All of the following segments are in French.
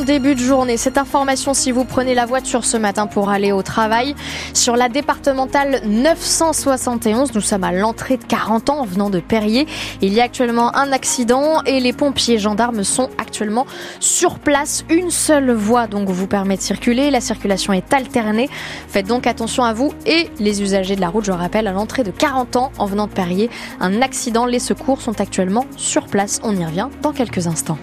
Début de journée, cette information si vous prenez la voiture ce matin pour aller au travail sur la départementale 971, nous sommes à l'entrée de 40 ans en venant de Perrier. Il y a actuellement un accident et les pompiers gendarmes sont actuellement sur place. Une seule voie donc vous permet de circuler, la circulation est alternée. Faites donc attention à vous et les usagers de la route, je rappelle, à l'entrée de 40 ans en venant de Perrier, un accident, les secours sont actuellement sur place. On y revient dans quelques instants.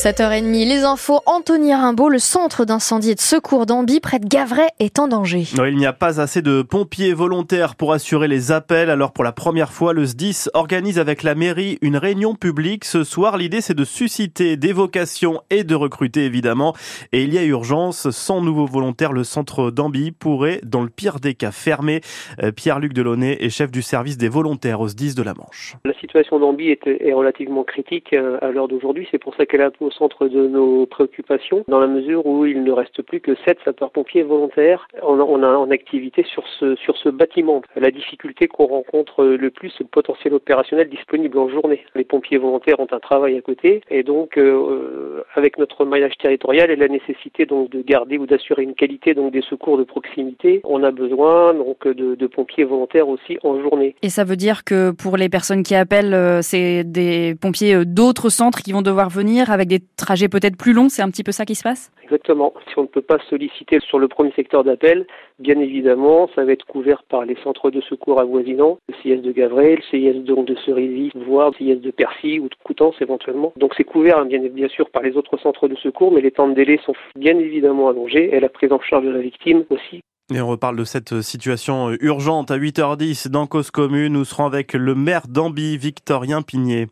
7h30, les infos. Anthony Rimbaud, le centre d'incendie et de secours d'Ambi, près de Gavray, est en danger. il n'y a pas assez de pompiers volontaires pour assurer les appels. Alors, pour la première fois, le SDIS organise avec la mairie une réunion publique. Ce soir, l'idée, c'est de susciter des vocations et de recruter, évidemment. Et il y a urgence. Sans nouveaux volontaires, le centre d'Ambi pourrait, dans le pire des cas, fermer. Euh, Pierre-Luc Delaunay est chef du service des volontaires au SDIS de la Manche. La situation d'Ambi est, est, relativement critique euh, à l'heure d'aujourd'hui. C'est pour ça qu'elle a au centre de nos préoccupations, dans la mesure où il ne reste plus que sept sapeurs-pompiers volontaires en, en, en, activité sur ce, sur ce bâtiment. La difficulté qu'on rencontre le plus, c'est le potentiel opérationnel disponible en journée. Les pompiers volontaires ont un travail à côté, et donc euh, avec notre maillage territorial et la nécessité donc de garder ou d'assurer une qualité donc des secours de proximité, on a besoin donc de, pompiers volontaires aussi en journée. Et ça veut dire que pour les personnes qui appellent, euh, c'est des pompiers euh, d'autres centres qui vont devoir venir avec des trajet peut-être plus long, c'est un petit peu ça qui se passe? Exactement. Si on ne peut pas solliciter sur le premier secteur d'appel, bien évidemment, ça va être couvert par les centres de secours avoisinants, le CIS de Gavray, le CIS donc de Cerisy, voire le CIS de Percy ou de Coutances éventuellement. Donc c'est couvert hein, bien, bien sûr par les autres centres de secours, mais les temps de délai sont bien évidemment allongés et la prise en charge de la victime aussi. Et on reparle de cette situation urgente à 8h10 dans Cause Commune. Nous serons avec le maire d'Ambi, Victorien Pigné.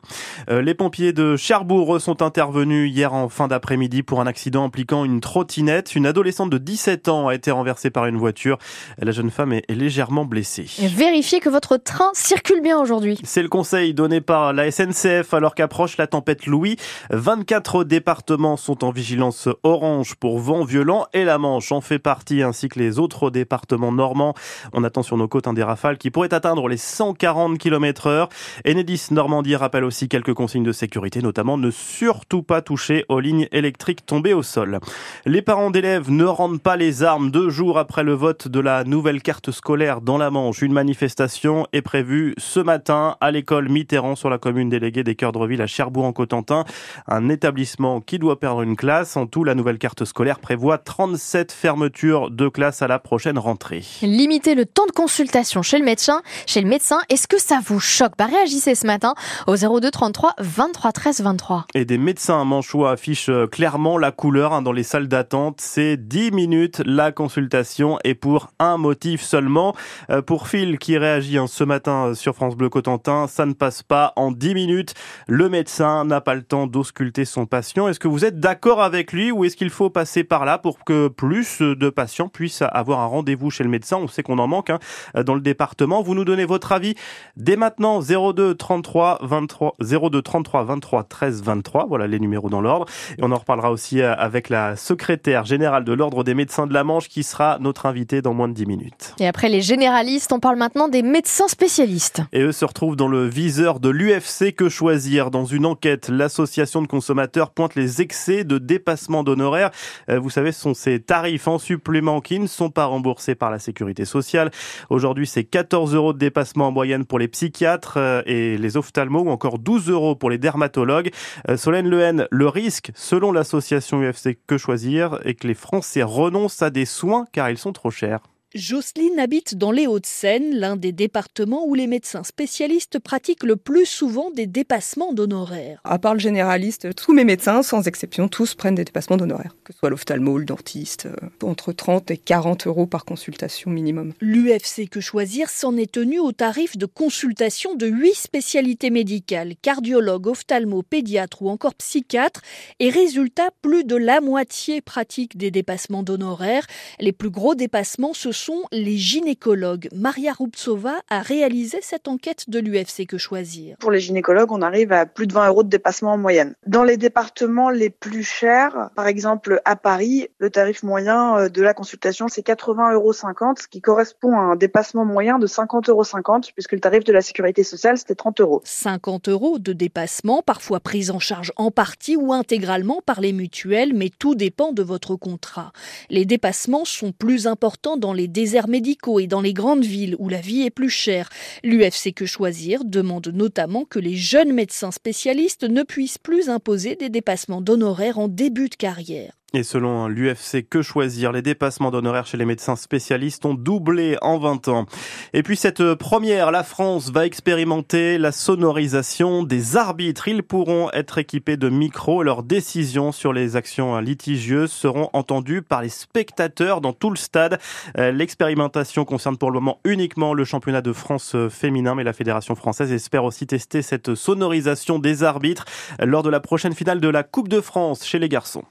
Euh, les pompiers de Cherbourg sont intervenus hier en fin d'après-midi pour un accident impliquant une trottinette. Une adolescente de 17 ans a été renversée par une voiture. La jeune femme est légèrement blessée. Vérifiez que votre train circule bien aujourd'hui. C'est le conseil donné par la SNCF alors qu'approche la tempête Louis. 24 départements sont en vigilance orange pour vent violent et la Manche en fait partie ainsi que les autres département normand. On attend sur nos côtes un des rafales qui pourrait atteindre les 140 km heure. Enedis Normandie rappelle aussi quelques consignes de sécurité, notamment ne surtout pas toucher aux lignes électriques tombées au sol. Les parents d'élèves ne rendent pas les armes deux jours après le vote de la nouvelle carte scolaire dans la Manche. Une manifestation est prévue ce matin à l'école Mitterrand sur la commune déléguée des Cœurs de Reville à Cherbourg-en-Cotentin. Un établissement qui doit perdre une classe. En tout, la nouvelle carte scolaire prévoit 37 fermetures de classes à la prochaine rentrée. Limiter le temps de consultation chez le médecin, chez le médecin, est-ce que ça vous choque? Bah réagissez ce matin au 02 33 23 13 23. Et des médecins manchois affichent euh, clairement la couleur hein, dans les salles d'attente. C'est 10 minutes la consultation et pour un motif seulement. Euh, pour Phil qui réagit hein, ce matin sur France Bleu Cotentin, ça ne passe pas en 10 minutes. Le médecin n'a pas le temps d'ausculter son patient. Est-ce que vous êtes d'accord avec lui ou est-ce qu'il faut passer par là pour que plus de patients puissent avoir un rendez-vous chez le médecin On sait qu'on en manque hein, dans le département. Vous nous donnez votre avis dès maintenant 02 33 23 02 33 23 13 23. Voilà les numéros dans l'ordre. Et on en reparlera aussi euh, avec la secrétaire générale de l'ordre des médecins de la Manche qui sera notre invitée dans moins de 10 minutes. Et après les généralistes, on parle maintenant des médecins spécialistes. Et eux se retrouvent dans le viseur de l'UFC Que Choisir? Dans une enquête, l'association de consommateurs pointe les excès de dépassement d'honoraires. Euh, vous savez, ce sont ces tarifs en supplément qui ne sont pas remboursés par la sécurité sociale. Aujourd'hui, c'est 14 euros de dépassement en moyenne pour les psychiatres euh, et les ophtalmos ou encore 12 euros pour les dermatologues. Euh, Solène Lehen, le risque, selon l'association UFC Que Choisir, est que les Français renoncent à des soins car ils sont trop chers. Jocelyne habite dans les Hauts-de-Seine, l'un des départements où les médecins spécialistes pratiquent le plus souvent des dépassements d'honoraires. À part le généraliste, tous mes médecins, sans exception, tous prennent des dépassements d'honoraires, que ce soit l'ophtalmo, le dentiste, euh, entre 30 et 40 euros par consultation minimum. L'UFC Que Choisir s'en est tenu au tarif de consultation de 8 spécialités médicales, cardiologue, ophtalmo, pédiatre ou encore psychiatre, et résultat, plus de la moitié pratique des dépassements d'honoraires. Les plus gros dépassements se sont les gynécologues. Maria Rubtsova a réalisé cette enquête de l'UFC Que Choisir. Pour les gynécologues, on arrive à plus de 20 euros de dépassement en moyenne. Dans les départements les plus chers, par exemple à Paris, le tarif moyen euh, de la consultation c'est 80,50 euros, ce qui correspond à un dépassement moyen de 50,50 euros, puisque le tarif de la sécurité sociale c'était 30 euros. 50 euros de dépassement, parfois pris en charge en partie ou intégralement par les mutuelles, mais tout dépend de votre contrat. Les dépassements sont plus importants dans les déserts médicaux et dans les grandes villes où la vie est plus chère. L'UFC Que Choisir demande notamment que les jeunes médecins spécialistes ne puissent plus imposer des dépassements d'honoraires en début de carrière. Et selon l'UFC Que Choisir, les dépassements d'honoraires chez les médecins spécialistes ont doublé en 20 ans. Et puis cette première, la France va expérimenter la sonorisation des arbitres. Ils pourront être équipés de micros. Leurs décisions sur les actions litigieuses seront entendues par les spectateurs dans tout le stade. Euh, l'expérimentation concerne pour le moment uniquement le championnat de France féminin, mais la Fédération française espère aussi tester cette sonorisation des arbitres lors de la prochaine finale de la Coupe de France chez les garçons.